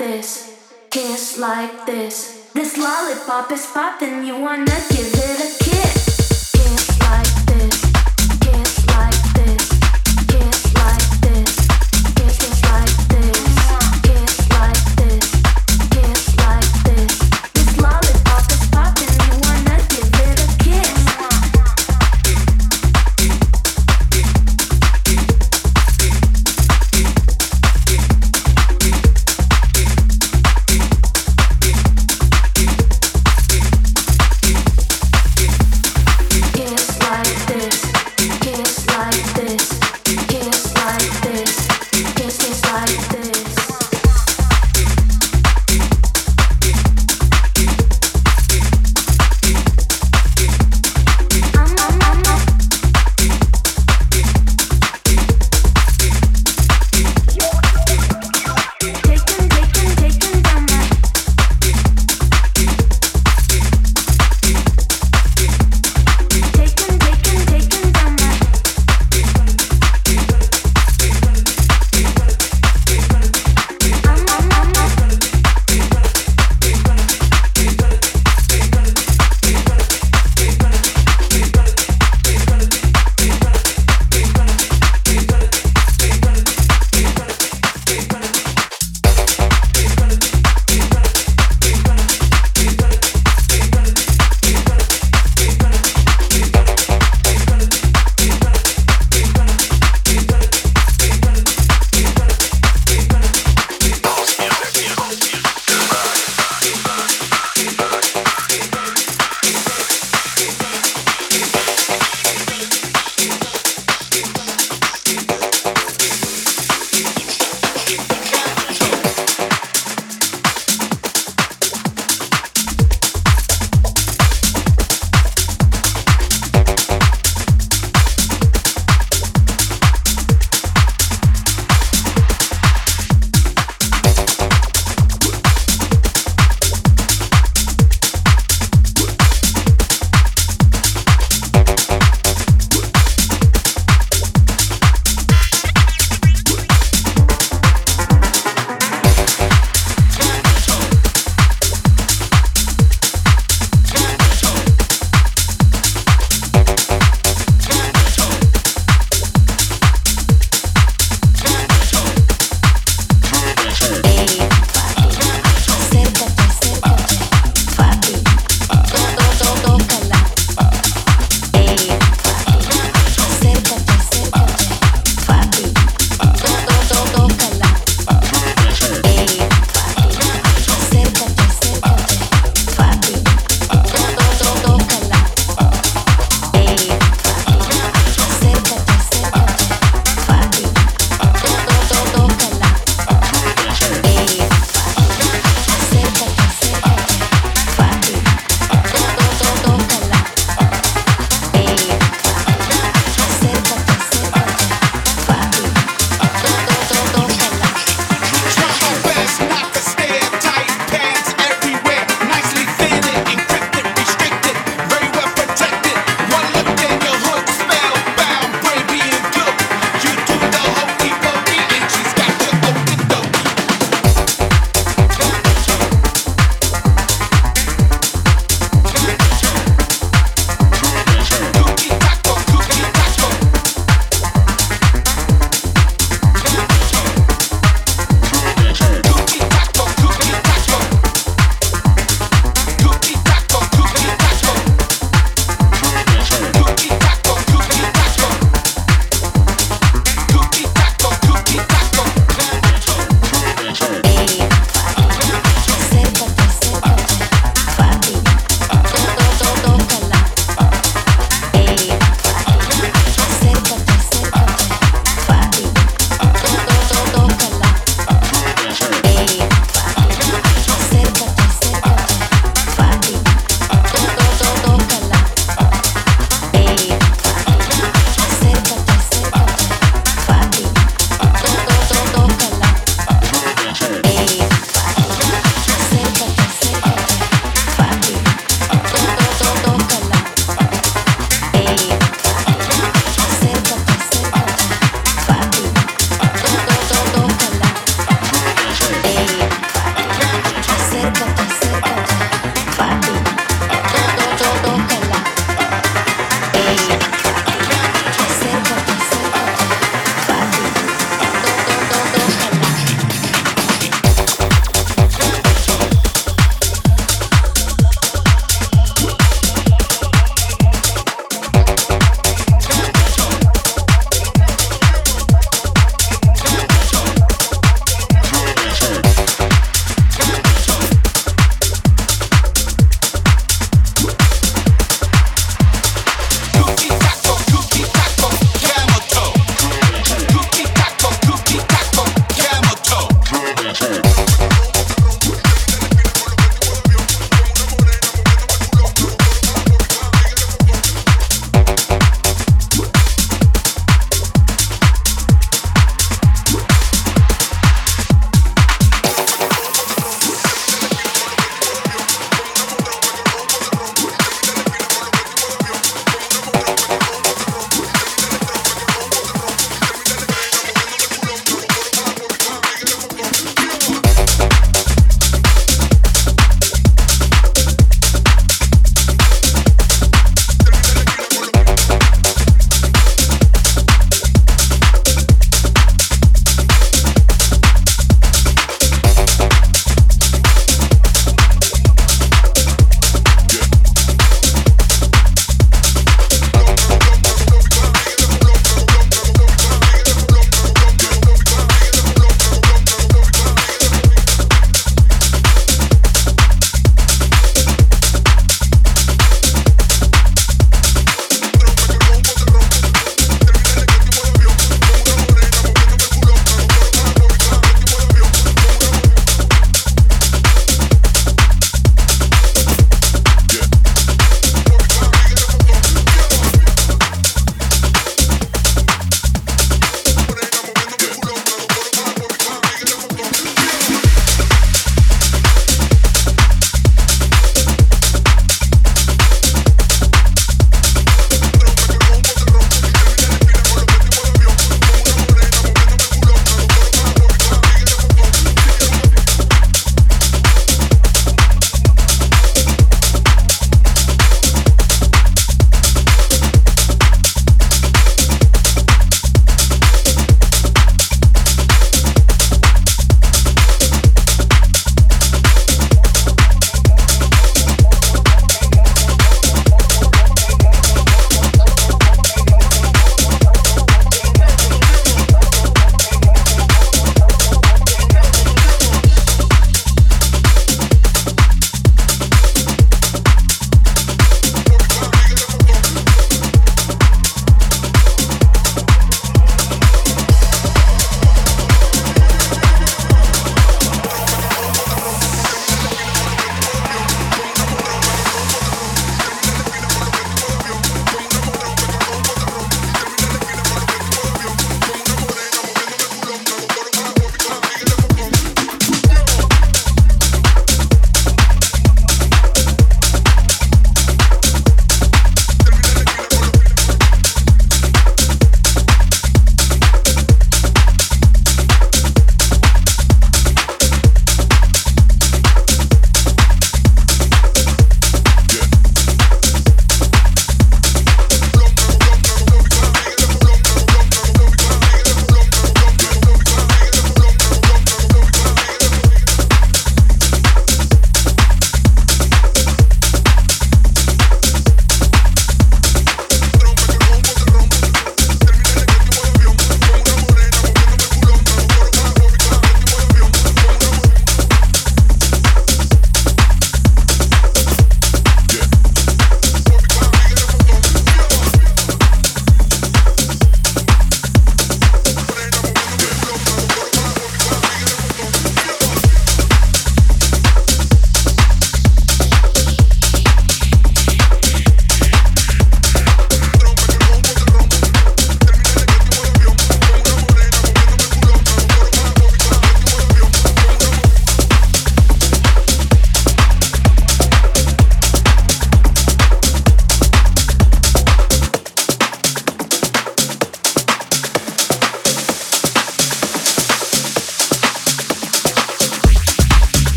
this, kiss like this. This lollipop is popping, you wanna give it a kiss.